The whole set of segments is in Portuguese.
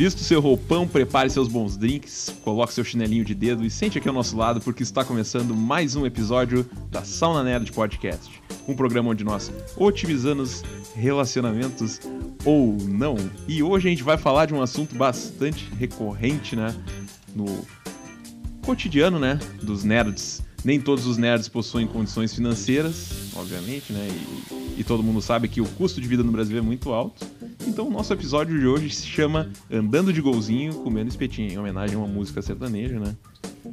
Vista o seu roupão, prepare seus bons drinks, coloque seu chinelinho de dedo e sente aqui ao nosso lado porque está começando mais um episódio da Sauna Nerd Podcast. Um programa onde nós otimizamos relacionamentos ou não. E hoje a gente vai falar de um assunto bastante recorrente, né? No cotidiano, né? Dos nerds. Nem todos os nerds possuem condições financeiras, obviamente, né? E, e todo mundo sabe que o custo de vida no Brasil é muito alto. Então o nosso episódio de hoje se chama Andando de Golzinho, Comendo Espetinho, em homenagem a uma música sertaneja, né?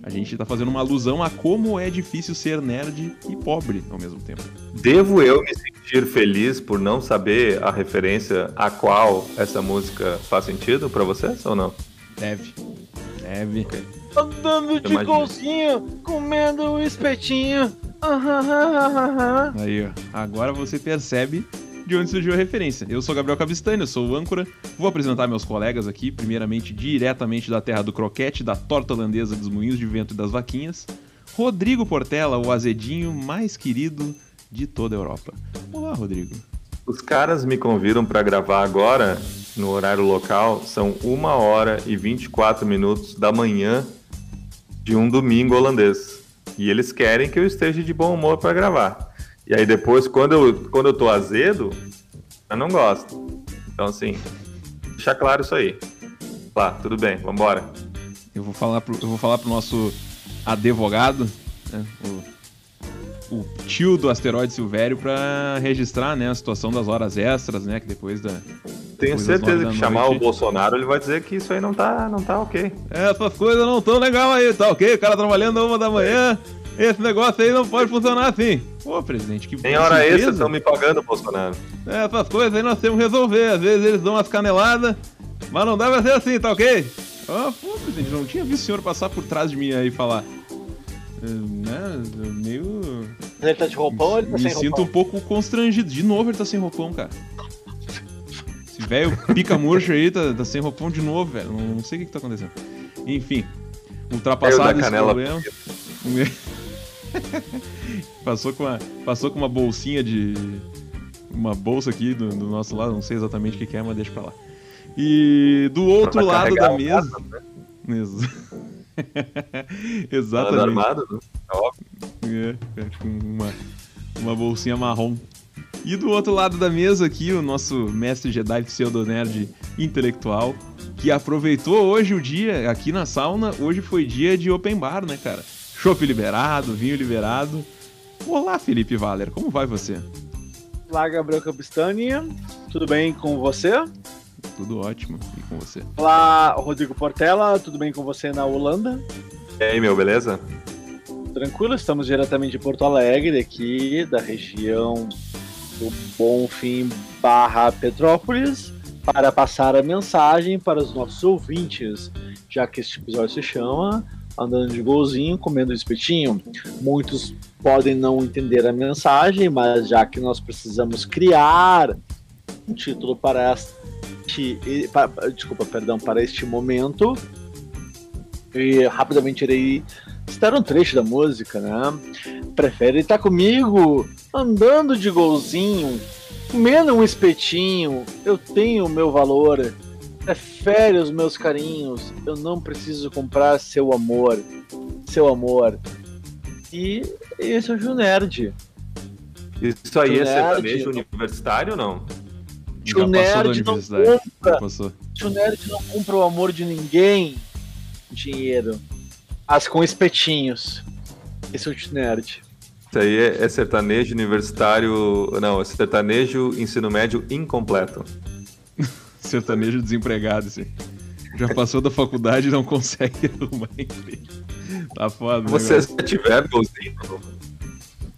A gente tá fazendo uma alusão a como é difícil ser nerd e pobre ao mesmo tempo. Devo eu me sentir feliz por não saber a referência a qual essa música faz sentido para vocês ou não? Deve. Deve. Okay. Andando de golzinho, comendo um espetinho. Aí, ó. Agora você percebe de onde surgiu a referência. Eu sou Gabriel Cabistani, eu sou o âncora. Vou apresentar meus colegas aqui, primeiramente diretamente da terra do croquete, da torta holandesa dos moinhos de vento e das vaquinhas. Rodrigo Portela, o azedinho mais querido de toda a Europa. Olá, Rodrigo. Os caras me convidam para gravar agora, no horário local, são 1 hora e 24 minutos da manhã de um domingo holandês. E eles querem que eu esteja de bom humor para gravar. E aí depois, quando eu, quando eu tô azedo, eu não gosto. Então, assim, deixa claro isso aí. Tá, tudo bem, vambora. Eu vou falar pro, eu vou falar pro nosso advogado, né, o, o, tio do asteroide Silvério, para registrar né, a situação das horas extras, né? Que depois da. Tenho certeza que chamar o Bolsonaro, ele vai dizer que isso aí não tá, não tá ok. Essas coisas não tão legal aí, tá ok? O cara trabalhando uma da manhã, esse negócio aí não pode funcionar assim. Pô, presidente, que Tem hora extra, estão me pagando, Bolsonaro. Essas coisas aí nós temos que resolver. Às vezes eles dão umas caneladas, mas não deve ser assim, tá ok? Ah, pô, presidente, não tinha visto o senhor passar por trás de mim aí e falar. É, né, meio. Ele tá de roupão ou ele tá Me sem sinto roupão? um pouco constrangido. De novo ele tá sem roupão, cara. Esse velho pica murcho aí tá, tá, sem roupão de novo, velho. Não, não sei o que, que tá acontecendo. Enfim, ultrapassado esse problema. passou, com uma, passou com uma bolsinha de. Uma bolsa aqui do, do nosso lado, não sei exatamente o que, que é, mas deixa pra lá. E do outro lado da mesa. Né? exatamente. Armado, né? Óbvio. É, é, com uma, uma bolsinha marrom. E do outro lado da mesa aqui, o nosso mestre Jedi pseudo-nerd intelectual, que aproveitou hoje o dia aqui na sauna. Hoje foi dia de open bar, né, cara? Chopp liberado, vinho liberado. Olá, Felipe Valer, como vai você? Olá, Gabriel Capistani, tudo bem com você? Tudo ótimo, e com você? Olá, Rodrigo Portela, tudo bem com você na Holanda? E aí, meu, beleza? Tranquilo, estamos diretamente de Porto Alegre, aqui da região do Bonfim barra Petrópolis, para passar a mensagem para os nossos ouvintes, já que este episódio se chama andando de golzinho, comendo espetinho. Muitos podem não entender a mensagem, mas já que nós precisamos criar um título para este, para, desculpa, perdão, para este momento, e rapidamente irei citar um trecho da música, né? Prefere estar comigo andando de golzinho, comendo um espetinho, eu tenho o meu valor prefere os meus carinhos. Eu não preciso comprar seu amor. Seu amor. E esse é o Junerd. Isso aí é sertanejo universitário ou não? Tio Nerd não compra. Tio Nerd não compra o amor de ninguém. Dinheiro. As com espetinhos. Esse é o Tio Nerd. Isso aí é, é sertanejo universitário. Não, é sertanejo ensino médio incompleto sertanejo desempregado, assim. Já passou da faculdade e não consegue arrumar emprego. Tá foda, Vocês já tiveram golzinho?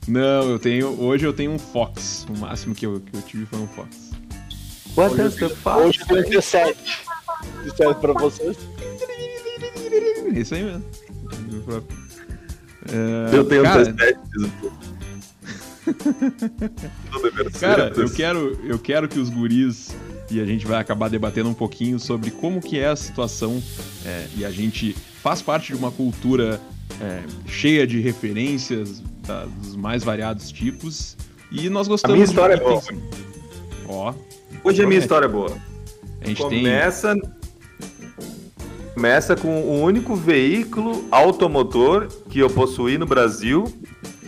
Não, eu tenho. Hoje eu tenho um Fox. O máximo que eu, que eu tive foi um Fox. What hoje, the Fox? Hoje eu tenho 17. 17 pra vocês. Isso aí mesmo. É, eu tenho cara, 17. cara, eu quero, eu quero que os guris e a gente vai acabar debatendo um pouquinho sobre como que é a situação é, e a gente faz parte de uma cultura é, cheia de referências da, dos mais variados tipos e nós gostamos. A minha história é boa. Ó. Hoje a minha história é boa. A gente Começa tem... Começa com o único veículo automotor que eu possuí no Brasil.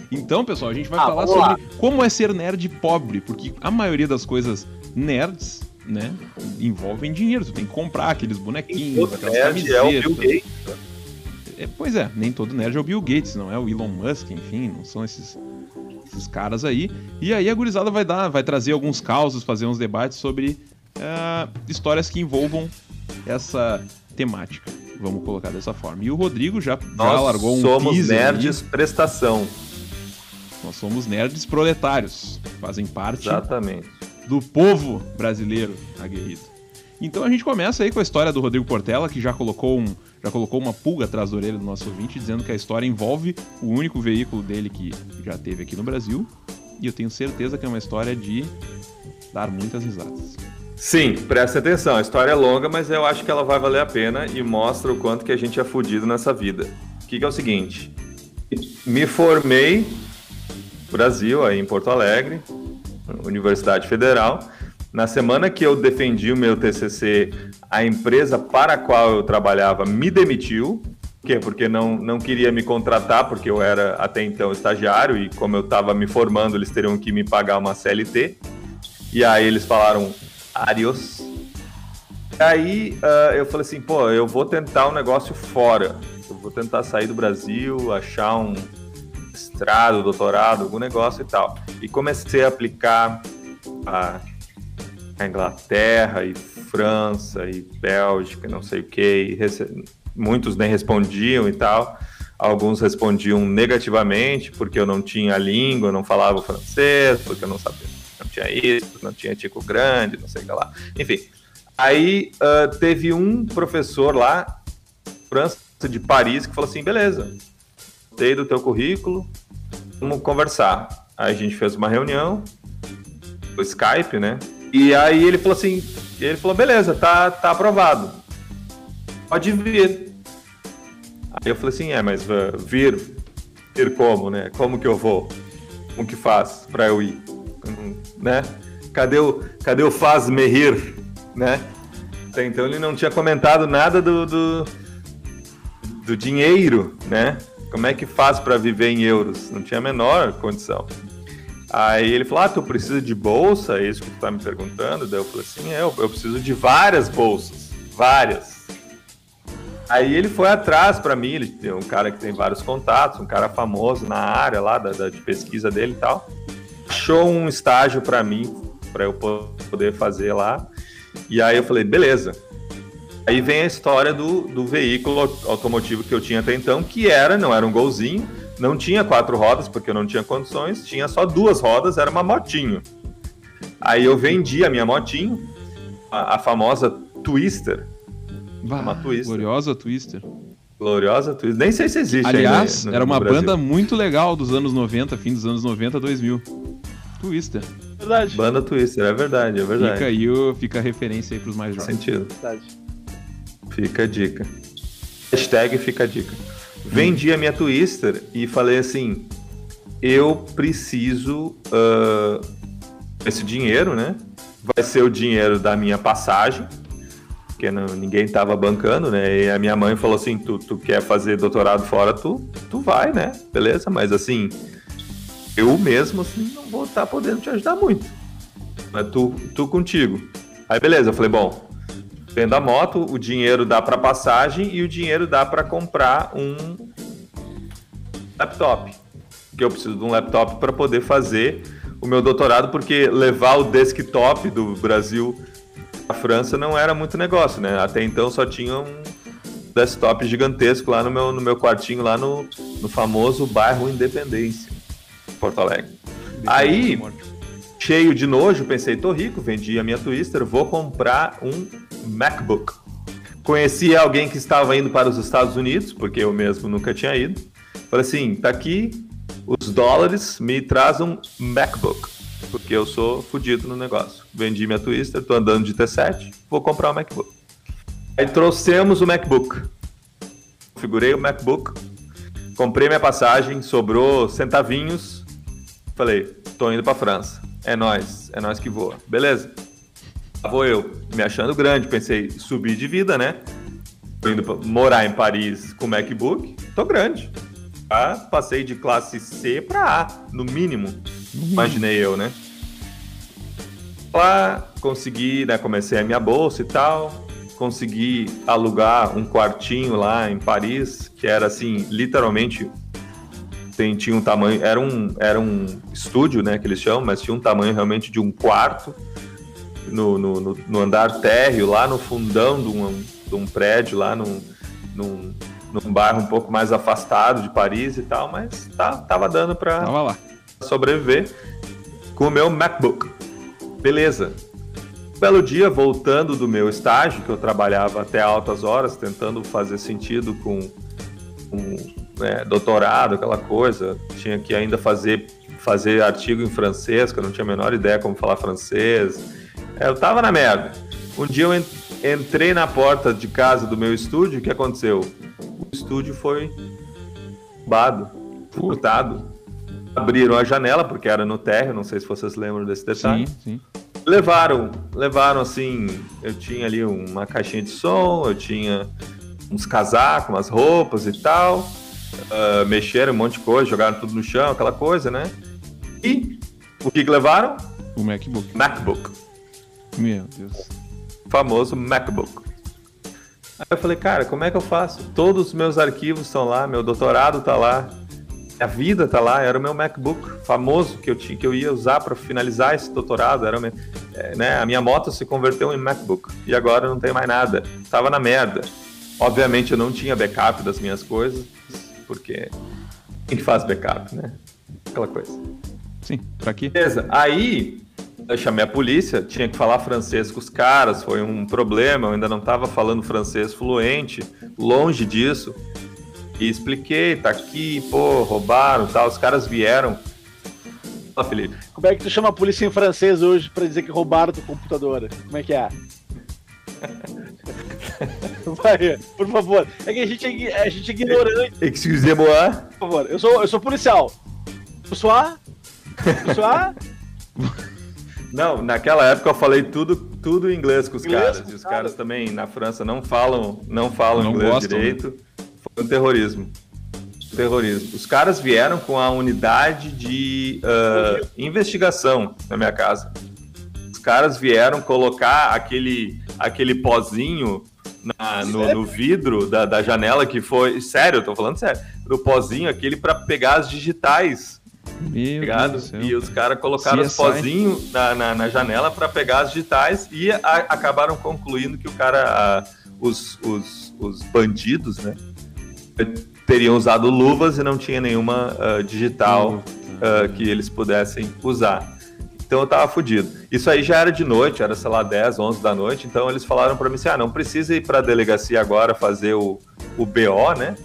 Então, pessoal, a gente vai Ah, falar sobre como é ser nerd pobre, porque a maioria das coisas nerds, né, envolvem dinheiro. Tu tem que comprar aqueles bonequinhos, Todo aquelas nerd é o Bill camisetas. Gates. É, pois é, nem todo nerd é o Bill Gates, não é o Elon Musk, enfim, não são esses, esses caras aí. E aí a gurizada vai dar, vai trazer alguns causos, fazer uns debates sobre ah, histórias que envolvam essa temática. Vamos colocar dessa forma. E o Rodrigo já, já Nós largou um somos teaser aí. nerds prestação. Nós somos nerds proletários, fazem parte Exatamente. do povo brasileiro aguerrido. Então a gente começa aí com a história do Rodrigo Portela, que já colocou, um, já colocou uma pulga atrás da orelha do nosso ouvinte, dizendo que a história envolve o único veículo dele que já teve aqui no Brasil. E eu tenho certeza que é uma história de dar muitas risadas. Sim, presta atenção. A história é longa, mas eu acho que ela vai valer a pena e mostra o quanto que a gente é fudido nessa vida. O que, que é o seguinte? Me formei no Brasil, aí em Porto Alegre, Universidade Federal. Na semana que eu defendi o meu TCC, a empresa para a qual eu trabalhava me demitiu. Quê? Porque não, não queria me contratar, porque eu era até então estagiário e como eu estava me formando, eles teriam que me pagar uma CLT. E aí eles falaram, adiós. E aí ah, eu falei assim, pô, eu vou tentar um negócio fora. Eu vou tentar sair do Brasil, achar um mestrado, doutorado, algum negócio e tal. E comecei a aplicar a, Inglaterra e França e Bélgica, não sei o que. Rece- muitos nem respondiam e tal. Alguns respondiam negativamente porque eu não tinha língua, não falava francês, porque eu não sabia, tinha isso, não tinha tico grande, não sei o que lá. Enfim, aí ah, teve um professor lá, França de Paris, que falou assim: beleza, gostei do teu currículo, vamos conversar. Aí a gente fez uma reunião, o Skype, né? E aí ele falou assim: ele falou, beleza, tá, tá aprovado. Pode vir. Aí eu falei assim, é, mas uh, vir, vir como, né? Como que eu vou? Como que faz pra eu ir? Né? Cadê o, cadê o faz-me rir, né? Até então ele não tinha comentado nada do, do, do dinheiro, né? Como é que faz pra viver em euros? Não tinha a menor condição. Aí ele falou: Ah, tu precisa de bolsa? É isso que tu tá me perguntando? Daí eu falei assim: É, eu, eu preciso de várias bolsas. Várias. Aí ele foi atrás para mim, ele é um cara que tem vários contatos, um cara famoso na área lá da, da- de pesquisa dele e tal. Achou um estágio para mim, para eu po- poder fazer lá. E aí eu falei, beleza. Aí vem a história do, do veículo automotivo que eu tinha até então, que era, não era um golzinho, não tinha quatro rodas, porque eu não tinha condições, tinha só duas rodas, era uma motinho. Aí eu vendi a minha motinho, a, a famosa Twister, Uma Twister. Gloriosa Twister. gloriosa Twister, nem sei se existe Aliás, ainda no- era uma banda muito legal dos anos 90, fim dos anos 90, 2000. Twister. Verdade. Banda Twister, é verdade, é verdade. Fica aí, o- fica a referência aí pros mais jovens. sentido. Verdade. Fica a dica. Hashtag fica a dica. Vendi a minha Twister e falei assim: eu preciso ah, esse dinheiro, né? Vai ser o dinheiro da minha passagem, porque não- ninguém tava bancando, né? E a minha mãe falou assim: tu, tu quer fazer doutorado fora, tu, tu vai, né? Beleza, mas assim, eu mesmo assim não vou estar podendo te ajudar muito. Mas tu, tu contigo. Aí beleza, eu falei, bom, vendo a moto, o dinheiro dá para passagem e o dinheiro dá para comprar um laptop. Que eu preciso de um laptop para poder fazer o meu doutorado, porque levar o desktop do Brasil para França não era muito negócio, né? Até então só tinha um desktop gigantesco lá no meu, no meu quartinho, lá no, no famoso bairro Independência, Porto Alegre. Aí, cheio de nojo, pensei, tô rico, vendi a minha Twister, vou comprar um MacBook. Conheci alguém que estava indo para os Estados Unidos, porque eu mesmo nunca tinha ido. Falei assim, tá aqui os dólares, me traz um MacBook, porque eu sou fodido no negócio. Vendi minha Twister, tô andando de T7, vou comprar um MacBook. Aí trouxemos o MacBook. Configurei o MacBook, comprei minha passagem, sobrou centavinhos, Falei, tô indo pra França. É nós, é nós que voa. Beleza. Lá vou eu, me achando grande, pensei, subir de vida, né? Tô indo pra morar em Paris com MacBook, tô grande. Tá? Passei de classe C para A, no mínimo. Imaginei eu, né? Lá consegui, né? Comecei a minha bolsa e tal. Consegui alugar um quartinho lá em Paris, que era assim, literalmente tem, tinha um tamanho, era um, era um estúdio, né, que eles chamam, mas tinha um tamanho realmente de um quarto no, no, no andar térreo, lá no fundão de um, de um prédio, lá num, num, num bairro um pouco mais afastado de Paris e tal, mas tá, tava dando para sobreviver com o meu MacBook. Beleza. Belo dia, voltando do meu estágio, que eu trabalhava até altas horas, tentando fazer sentido com, com né, doutorado, aquela coisa. Tinha que ainda fazer, fazer artigo em francês, que eu não tinha a menor ideia como falar francês. É, eu tava na merda. Um dia eu entrei na porta de casa do meu estúdio, o que aconteceu? O estúdio foi roubado, furtado. Abriram a janela, porque era no térreo, não sei se vocês lembram desse detalhe. Sim, sim. Levaram, levaram assim, eu tinha ali uma caixinha de som, eu tinha uns casacos, umas roupas e tal. Uh, mexeram um monte de coisa, jogaram tudo no chão, aquela coisa, né? E o que, que levaram? O MacBook. MacBook. Meu Deus. Famoso MacBook. Aí eu falei, cara, como é que eu faço? Todos os meus arquivos estão lá, meu doutorado está lá, a vida tá lá, era o meu MacBook famoso que eu tinha que eu ia usar para finalizar esse doutorado, era meu, é, né, a minha moto se converteu em MacBook e agora não tem mais nada. Tava na merda. Obviamente eu não tinha backup das minhas coisas, porque quem faz backup, né? Aquela coisa. Sim, para quê? Beleza. Aí eu chamei a polícia, tinha que falar francês com os caras, foi um problema, eu ainda não estava falando francês fluente, longe disso. E expliquei, tá aqui, pô, roubaram, tal. Os caras vieram. Fala, Felipe. Como é que tu chama a polícia em francês hoje para dizer que roubaram teu computador? Como é que é? Vai, por favor. É que a gente é, a gente é ignorante. Excusez-moi. Por favor, eu sou, eu sou policial. Bonsoir? Bonsoir? Não, naquela época eu falei tudo, tudo em inglês com os inglês, caras. E os caras também na França não falam, não falam não inglês gostam, né? direito. Né? Foi um terrorismo. Terrorismo. Os caras vieram com a unidade de uh, investigação na minha casa. Os caras vieram colocar aquele, aquele pozinho na, no, no, vidro da, da, janela que foi. Sério, eu tô falando sério. No pozinho, aquele para pegar as digitais. Meu Deus e os caras colocaram os pozinhos na, na, na, janela para pegar as digitais e a, acabaram concluindo que o cara, a, os, os, os bandidos, né? teriam usado luvas e não tinha nenhuma uh, digital uh, que eles pudessem usar. Então eu tava fudido. Isso aí já era de noite, era, sei lá, 10, 11 da noite. Então eles falaram para mim assim: ah, não precisa ir para a delegacia agora fazer o, o BO, né?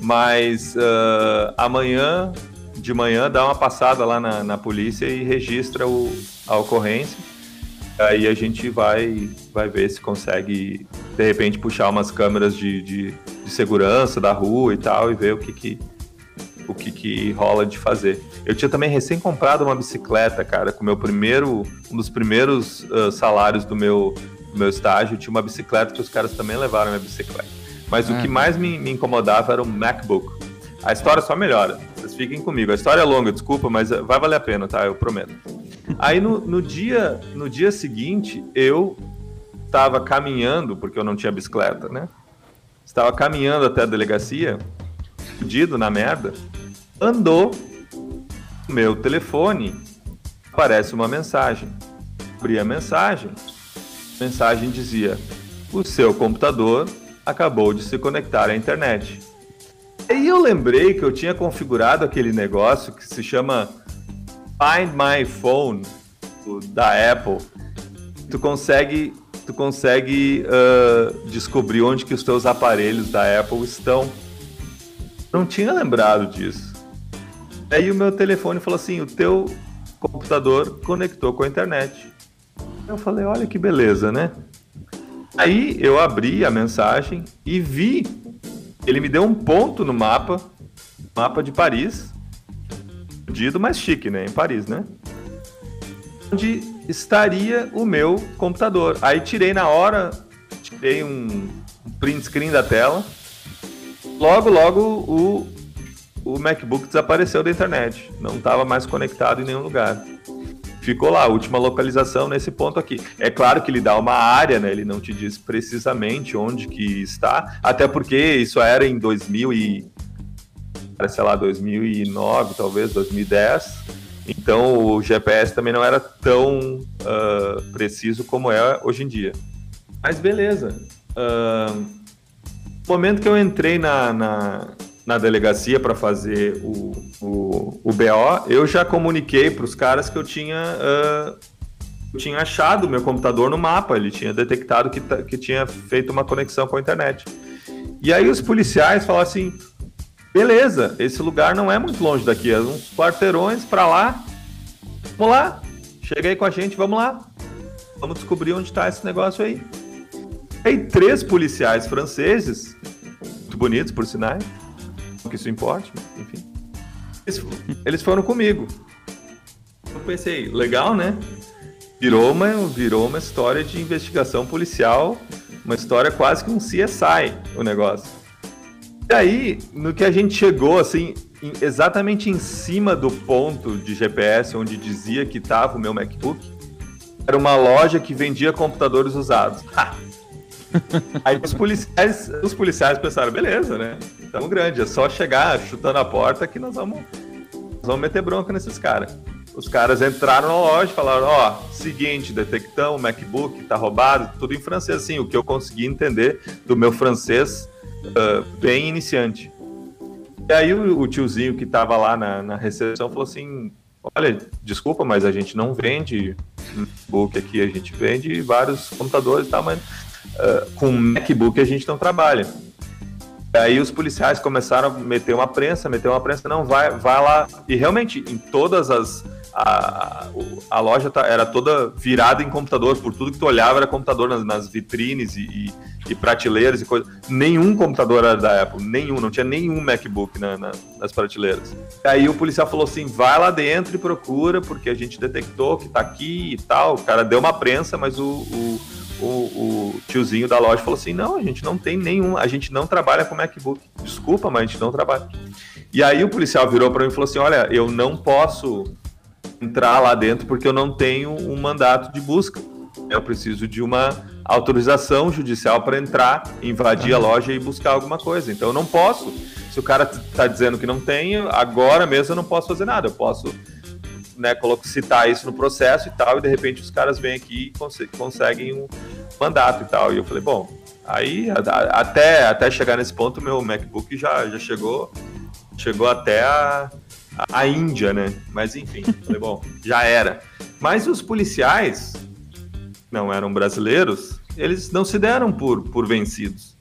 Mas uh, amanhã, de manhã, dá uma passada lá na, na polícia e registra o, a ocorrência. Aí a gente vai, vai ver se consegue, de repente, puxar umas câmeras de, de, de segurança da rua e tal e ver o que, que, o que, que rola de fazer. Eu tinha também recém comprado uma bicicleta, cara, com meu primeiro, um dos primeiros uh, salários do meu, do meu estágio, tinha uma bicicleta que os caras também levaram minha bicicleta. Mas o que ah. mais me, me incomodava era o MacBook. A história só melhora. Vocês fiquem comigo. A história é longa, desculpa, mas vai valer a pena, tá? Eu prometo. Aí no, no, dia, no dia seguinte, eu estava caminhando, porque eu não tinha bicicleta, né? Estava caminhando até a delegacia, fudido na merda. Andou, meu telefone, aparece uma mensagem. Abri a mensagem, a mensagem dizia: O seu computador acabou de se conectar à internet. Aí eu lembrei que eu tinha configurado aquele negócio que se chama Find My Phone da Apple, tu consegue, tu consegue uh, descobrir onde que os teus aparelhos da Apple estão. Não tinha lembrado disso. Aí o meu telefone falou assim: o teu computador conectou com a internet. Eu falei: olha que beleza, né? Aí eu abri a mensagem e vi. Ele me deu um ponto no mapa, mapa de Paris, fudido, mas chique, né? Em Paris, né? Onde estaria o meu computador. Aí tirei na hora, tirei um, print screen da tela. Logo, logo o, o MacBook desapareceu da internet. Não estava mais conectado em nenhum lugar. Ficou lá, última localização nesse ponto aqui. É claro que ele dá uma área, né? Ele não te diz precisamente onde que está, até porque isso era em 2000 e sei lá, 2009, talvez 2010. Então o GPS também não era tão uh, preciso como é hoje em dia. Mas beleza. Uh, no momento que eu entrei na, na, na delegacia para fazer o, o, o, BO, eu já comuniquei para os caras que eu tinha, uh, eu tinha achado meu computador no mapa. Ele tinha detectado que, que tinha feito uma conexão com a internet. E aí os policiais falaram assim: beleza, esse lugar não é muito longe daqui, é uns quarteirões para lá. Vamos lá, chega aí com a gente, vamos lá. Vamos descobrir onde está esse negócio aí. Aí três policiais franceses, muito bonitos por sinais, que isso importe, enfim. Eles, eles foram comigo. Eu pensei, legal, né? Virou uma, virou uma história de investigação policial, uma história quase que um CSI o negócio. E aí, no que a gente chegou, assim, em, exatamente em cima do ponto de GPS onde dizia que estava o meu MacBook, era uma loja que vendia computadores usados. Aí os policiais, os policiais pensaram, beleza, né? Estamos grande, é só chegar chutando a porta que nós vamos, nós vamos meter bronca nesses caras. Os caras entraram na loja e falaram, ó, oh, seguinte, o MacBook, tá roubado, tudo em francês, assim, o que eu consegui entender do meu francês uh, bem iniciante. E aí o, o tiozinho que tava lá na, na recepção falou assim, olha, desculpa, mas a gente não vende MacBook aqui, a gente vende vários computadores e tal, mas uh, com MacBook a gente não trabalha. Aí os policiais começaram a meter uma prensa, meter uma prensa, não, vai, vai lá. E realmente, em todas as. A, a loja tá, era toda virada em computador, por tudo que tu olhava era computador nas, nas vitrines e, e, e, prateleiras e coisas. Nenhum computador era da Apple, nenhum, não tinha nenhum MacBook na, na, nas prateleiras. Aí o policial falou assim: vai lá dentro e procura, porque a gente detectou que tá aqui e tal. O cara deu uma prensa, mas o, o o, o, tiozinho da loja falou assim: não, a gente não tem nenhum, a gente não trabalha com MacBook. Desculpa, mas a gente não trabalha. E aí o policial virou para mim e falou assim: olha, eu não posso entrar lá dentro porque eu não tenho um mandato de busca. Eu preciso de uma autorização judicial para entrar, invadir a loja e buscar alguma coisa. Então eu não posso. Se o cara está dizendo que não tem, agora mesmo eu não posso fazer nada. Eu posso né, citar isso no processo e tal, e de repente os caras vêm aqui e conseguem um mandato e tal. E eu falei, bom, aí a, até, até chegar nesse ponto, meu MacBook já, já chegou, chegou até a, a Índia, né? Mas enfim, falei, bom, já era. Mas os policiais, não eram brasileiros, eles não se deram por, por vencidos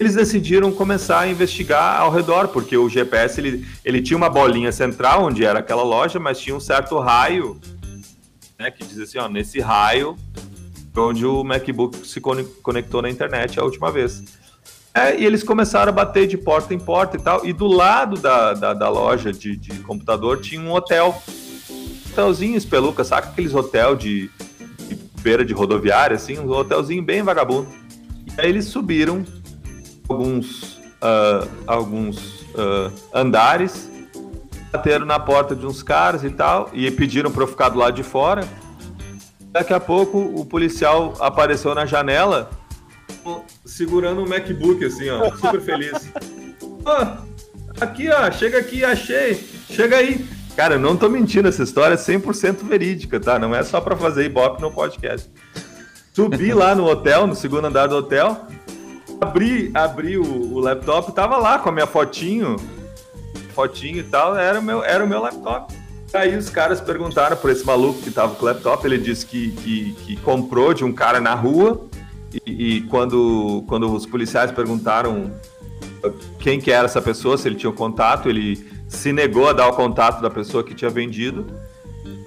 eles decidiram começar a investigar ao redor, porque o GPS ele, ele tinha uma bolinha central onde era aquela loja, mas tinha um certo raio, né, que diz assim, ó, nesse raio onde o MacBook se conectou na internet a última vez. É, e eles começaram a bater de porta em porta e tal, e do lado da, da, da loja de, de, computador tinha um hotel, hotelzinho espeluca, saca aqueles hotel de, de beira de rodoviária, assim, um hotelzinho bem vagabundo. E aí eles subiram alguns, uh, alguns uh, andares, bateram na porta de uns caras e tal, e pediram para eu ficar do lado de fora. Daqui a pouco o policial apareceu na janela segurando um MacBook, assim, ó, super feliz. oh, aqui, ó, chega aqui, achei, chega aí. Cara, eu não tô mentindo, essa história é 100% verídica, tá? Não é só para fazer ibope no podcast. Subi lá no hotel, no segundo andar do hotel, abri, abri o, o, laptop, tava lá com a minha fotinho, fotinho e tal, era o meu, era o meu laptop. Aí os caras perguntaram por esse maluco que tava com o laptop, ele disse que, que, que comprou de um cara na rua, e, e, quando, quando os policiais perguntaram quem que era essa pessoa, se ele tinha o um contato, ele se negou a dar o contato da pessoa que tinha vendido.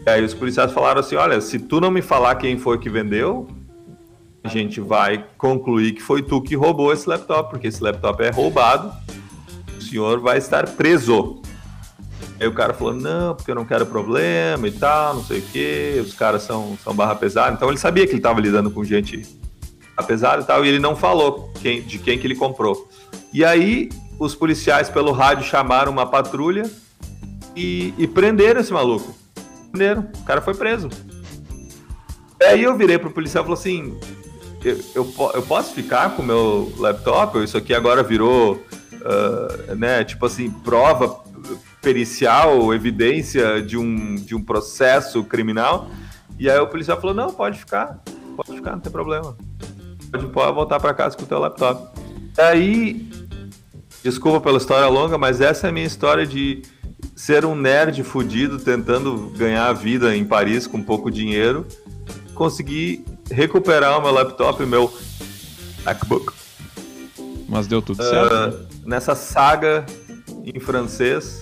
E aí os policiais falaram assim, olha, se tu não me falar quem foi que vendeu, a gente vai concluir que foi tu que roubou esse laptop, porque esse laptop é roubado, o senhor vai estar preso. Aí o cara falou, não, porque eu não quero problema e tal, não sei o quê, os caras são, são barra pesada. Então ele sabia que ele estava lidando com gente apesar e tal, e ele não falou quem, de quem que ele comprou. E aí os policiais pelo rádio chamaram uma patrulha e, e prenderam esse maluco. Prenderam, o cara foi preso. Aí eu virei pro policial e falei assim: eu, eu, eu, posso ficar com o meu laptop? Isso aqui agora virou, uh, né, tipo assim, prova pericial, evidência de um, de um processo criminal. E aí o policial falou: não, pode ficar, pode ficar, não tem problema. Pode, pode voltar para casa com o teu laptop. Aí, desculpa pela história longa, mas essa é a minha história de ser um nerd fudido tentando ganhar a vida em Paris com pouco dinheiro, consegui recuperar o meu laptop, o meu MacBook. Mas deu tudo certo. Uh, nessa saga em francês,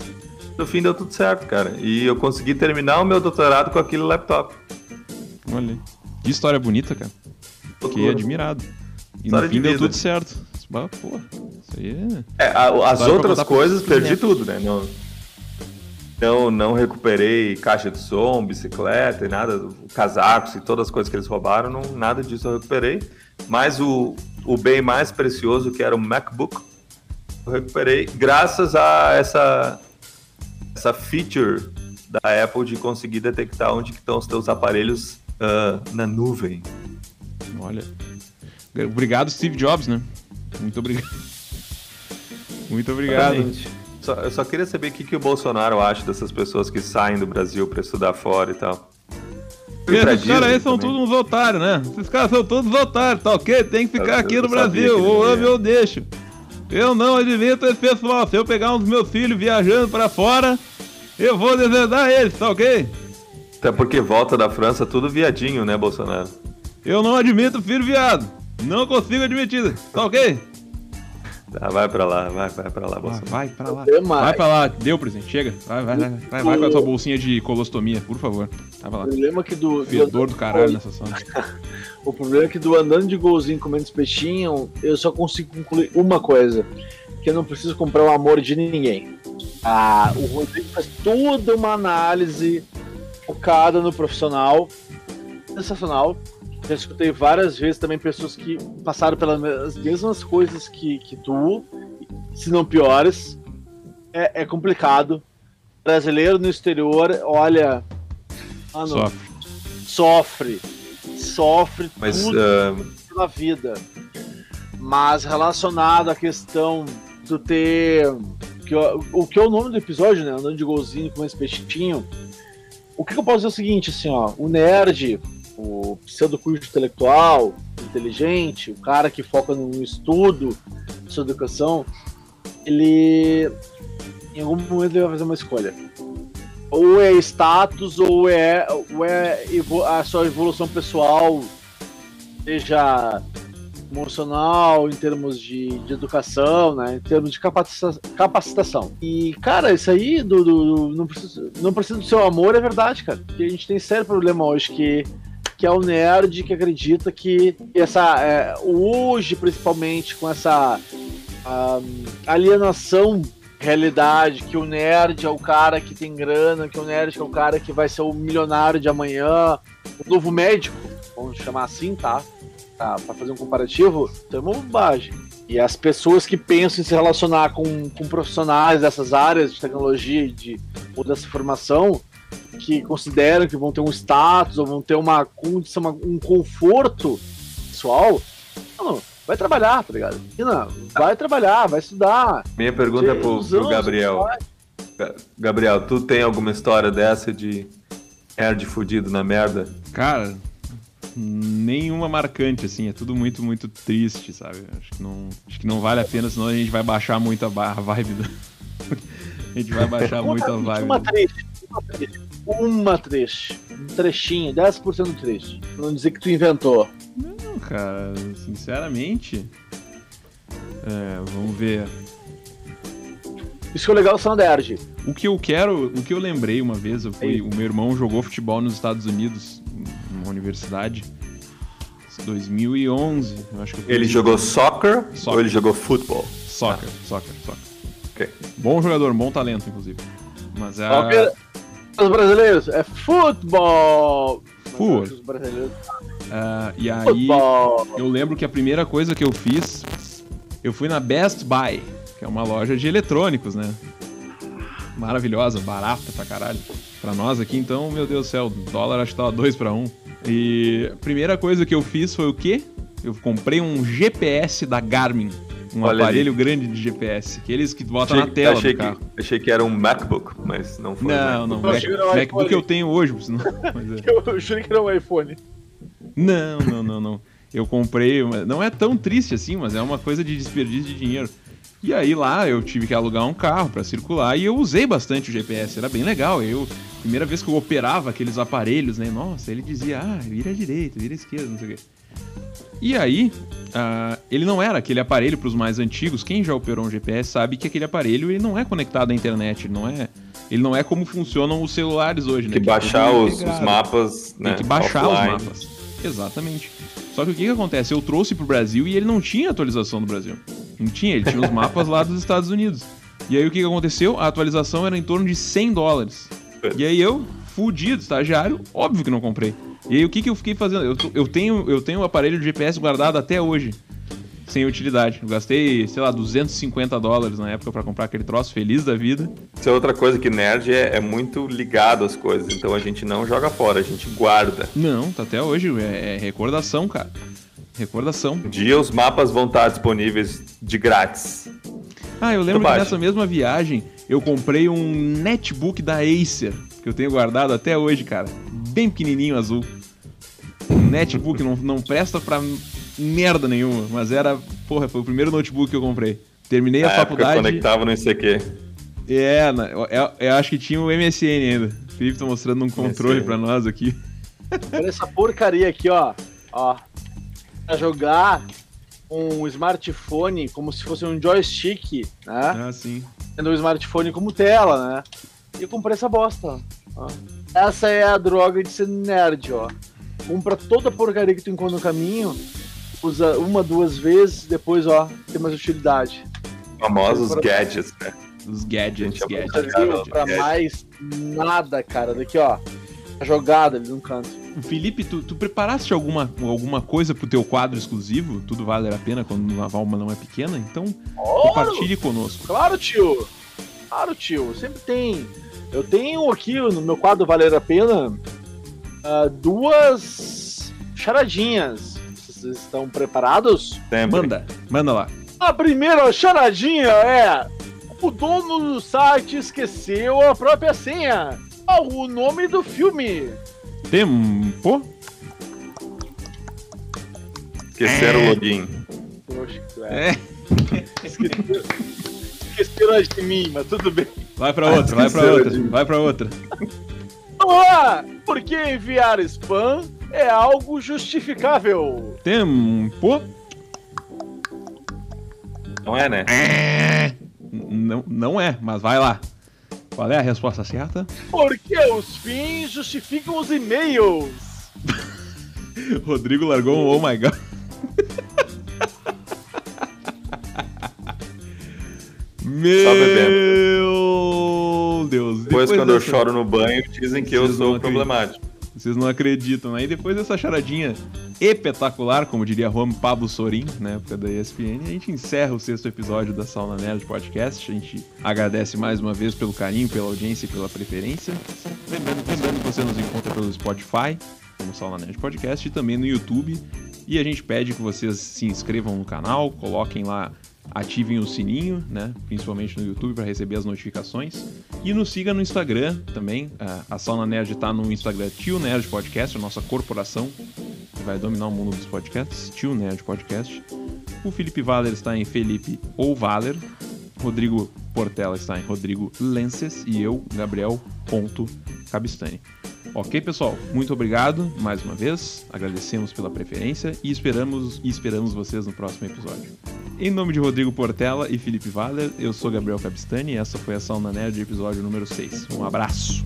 no fim deu tudo certo, cara. E eu consegui terminar o meu doutorado com aquele laptop. Olha. Que história bonita, cara. Fiquei admirado. E história no fim deu tudo certo. Pô, isso aí é. é as outras coisas perdi tudo, né? Não, não, não recuperei caixa de som, bicicleta e nada, casacos e todas as coisas que eles roubaram, não, nada disso eu recuperei. Mas o, o bem mais precioso, que era o MacBook, eu recuperei graças a essa essa feature da Apple de conseguir detectar onde estão os teus aparelhos uh, na nuvem. Olha. Obrigado, Steve Jobs, né? Muito obrigado. Muito obrigado. Só, eu só queria saber o que, que o Bolsonaro acha dessas pessoas que saem do Brasil para estudar fora e tal. Esses caras aí são todos uns otários, né? Esses caras são todos otários, tá ok? Tem que ficar eu, aqui eu no Brasil, ou amo ou deixo. Eu não admito esse pessoal. Se eu pegar um dos meus filhos viajando para fora, eu vou deserdar eles, tá ok? Até porque volta da França tudo viadinho, né, Bolsonaro? Eu não admito filho viado. Não consigo admitir, tá ok? Tá, vai pra lá, vai, vai pra lá, Bolsonaro. Vai pra lá. Vai pra lá, deu presente, chega. Vai, vai, vai. Vai, vai com a tua bolsinha de colostomia, por favor. Vai pra lá. O problema é que do. Fedor do caralho nessa sala. o problema é que do andando de golzinho comendo espetinho, eu só consigo concluir uma coisa. Que eu não preciso comprar o amor de ninguém. Ah, o Rodrigo faz toda uma análise focada no profissional. Sensacional já escutei várias vezes também pessoas que passaram pelas mesmas coisas que, que tu, se não piores. É, é complicado. Brasileiro no exterior, olha. Sofre. Sofre. Sofre Mas, tudo uh... pela vida. Mas relacionado à questão do ter. Que, o que é o nome do episódio, né? Andando de golzinho com esse peixinho. O que, que eu posso dizer é o seguinte, assim, ó. O nerd o pseudo-curso intelectual, inteligente, o cara que foca no estudo, sua educação, ele em algum momento ele vai fazer uma escolha. Ou é status, ou é, ou é a sua evolução pessoal, seja emocional, em termos de, de educação, né? Em termos de capacitação. E, cara, isso aí do, do, do, não, precisa, não precisa do seu amor, é verdade, cara. Porque a gente tem sério problema hoje que que é o nerd que acredita que essa é, hoje principalmente com essa um, alienação realidade que o nerd é o cara que tem grana, que o nerd é o cara que vai ser o milionário de amanhã, o novo médico, vamos chamar assim, tá? tá para fazer um comparativo, então é uma bobagem. E as pessoas que pensam em se relacionar com, com profissionais dessas áreas de tecnologia de, ou dessa formação, que consideram que vão ter um status ou vão ter uma condição, um conforto pessoal, mano, vai trabalhar, tá ligado? Não, vai trabalhar, vai estudar. Minha pergunta é pro, pro Gabriel. Gabriel, tu tem alguma história dessa de nerd fudido na merda? Cara, nenhuma marcante, assim, é tudo muito, muito triste, sabe? Acho que não, acho que não vale a pena, senão a gente vai baixar muito a, vibe. Do... a gente vai baixar muito a vibe. Uma triste, uma triste uma trecho. Um trechinho, 10% do trecho. Pra não dizer que tu inventou. Não, cara, sinceramente. É, vamos ver. Isso que é legal do Nerd. O que eu quero, o que eu lembrei uma vez, eu fui, o meu irmão jogou futebol nos Estados Unidos, numa universidade. 2011, eu acho que Ele jogou soccer, soccer, ou ele jogou futebol? Soccer, ah. soccer, soccer. Okay. Bom jogador, bom talento, inclusive. Mas é. Soccer, os brasileiros é futebol. Futebol. Uh, e aí, eu lembro que a primeira coisa que eu fiz, eu fui na Best Buy, que é uma loja de eletrônicos, né? Maravilhosa, barata pra caralho. Pra nós aqui, então, meu Deus do céu, o dólar acho que tava 2 para 1. E a primeira coisa que eu fiz foi o quê? Eu comprei um GPS da Garmin. Um Olha aparelho ali. grande de GPS. Aqueles que botam achei, na tela achei do carro. Que, achei que era um MacBook, mas não foi. Não, não. Mac, MacBook eu tenho hoje, senão, mas é. Eu juro que era um iPhone. Não, não, não, não. Eu comprei. Não é tão triste assim, mas é uma coisa de desperdício de dinheiro. E aí lá eu tive que alugar um carro para circular e eu usei bastante o GPS, era bem legal. Eu primeira vez que eu operava aqueles aparelhos, né? Nossa, ele dizia: "Ah, vira à direita, vira à esquerda", não sei o quê. E aí, uh, ele não era aquele aparelho para os mais antigos. Quem já operou um GPS sabe que aquele aparelho ele não é conectado à internet, ele não é, ele não é como funcionam os celulares hoje, né? Que, que baixar os, os, mapas, né? Tem que baixar offline. os mapas. Exatamente. Só que o que, que acontece? Eu trouxe para o Brasil e ele não tinha atualização do Brasil. Não tinha, ele tinha os mapas lá dos Estados Unidos. E aí o que, que aconteceu? A atualização era em torno de 100 dólares. E aí eu, fudido, estagiário, óbvio que não comprei. E aí o que, que eu fiquei fazendo? Eu, eu, tenho, eu tenho o um aparelho de GPS guardado até hoje, sem utilidade. Eu gastei, sei lá, 250 dólares na época para comprar aquele troço, feliz da vida. Isso é outra coisa que nerd é, é, muito ligado às coisas, então a gente não joga fora, a gente guarda. Não, tá até hoje, é, é recordação, cara. Recordação. Um dia os mapas vão estar disponíveis de grátis. Ah, eu lembro que nessa mesma viagem eu comprei um netbook da Acer, que eu tenho guardado até hoje, cara bem pequenininho azul. Netbook não, não presta pra merda nenhuma, mas era, porra, foi o primeiro notebook que eu comprei. Terminei a, a faculdade. Época conectava no ICQ. É, eu, eu, acho que tinha o MSN ainda. O Felipe tá mostrando um controle MSN. pra nós aqui. Olha essa porcaria aqui, ó. Ó. Pra jogar um smartphone como se fosse um joystick, né? Ah, sim. Tendo um smartphone como tela, né? E eu comprei essa bosta, ó. Essa é a droga de ser nerd, ó. Compra toda a porcaria que tu encontra no caminho, usa uma, duas vezes, depois, ó, tem mais utilidade. Famosos pra... gadgets, né? Os gadgets, gadgets. gadgets. Pra mais nada, cara. Daqui, ó. A jogada ali no canto. Felipe, tu, tu preparaste alguma, alguma coisa pro teu quadro exclusivo? Tudo vale a pena quando a alma não é pequena? Então, oh, compartilhe conosco. Claro, tio. Claro, tio. Sempre tem eu tenho aqui no meu quadro Valer a Pena uh, duas charadinhas. Vocês estão preparados? Sempre. Manda, manda lá. A primeira charadinha é: o dono do site esqueceu a própria senha. Qual o nome do filme? Tempo. Esqueceram é. o login. Poxa, é. é. Esqueceram, esqueceram de mim, mas tudo bem. Vai pra outra, vai pra outra, vai pra outra. Olá! Porque enviar spam é algo justificável. Tempo. Não é, né? É. Não, não é, mas vai lá. Qual é a resposta certa? Porque os fins justificam os e-mails. Rodrigo largou um oh my god. Meu Deus. Depois, depois quando dessa... eu choro no banho, dizem que Vocês eu sou problemático. Vocês não acreditam. Aí depois dessa charadinha espetacular, como diria Juan Pablo Sorin, na época da ESPN, a gente encerra o sexto episódio da Sauna Nerd Podcast. A gente agradece mais uma vez pelo carinho, pela audiência e pela preferência. Lembrando, lembrando que você nos encontra pelo Spotify, como Sauna Nerd Podcast, e também no YouTube. E a gente pede que vocês se inscrevam no canal, coloquem lá ativem o sininho, né? Principalmente no YouTube para receber as notificações. E nos siga no Instagram também. A Sauna Nerd está no Instagram Tio Nerd Podcast, a nossa corporação que vai dominar o mundo dos podcasts. Tio Nerd Podcast. O Felipe Valer está em Felipe ou Valer. Rodrigo Portela está em Rodrigo Lences e eu, Gabriel Cabistani. Ok, pessoal, muito obrigado mais uma vez. Agradecemos pela preferência e esperamos e esperamos vocês no próximo episódio. Em nome de Rodrigo Portela e Felipe Valer, eu sou Gabriel Capistani e essa foi a Sauna Nerd, episódio número 6. Um abraço!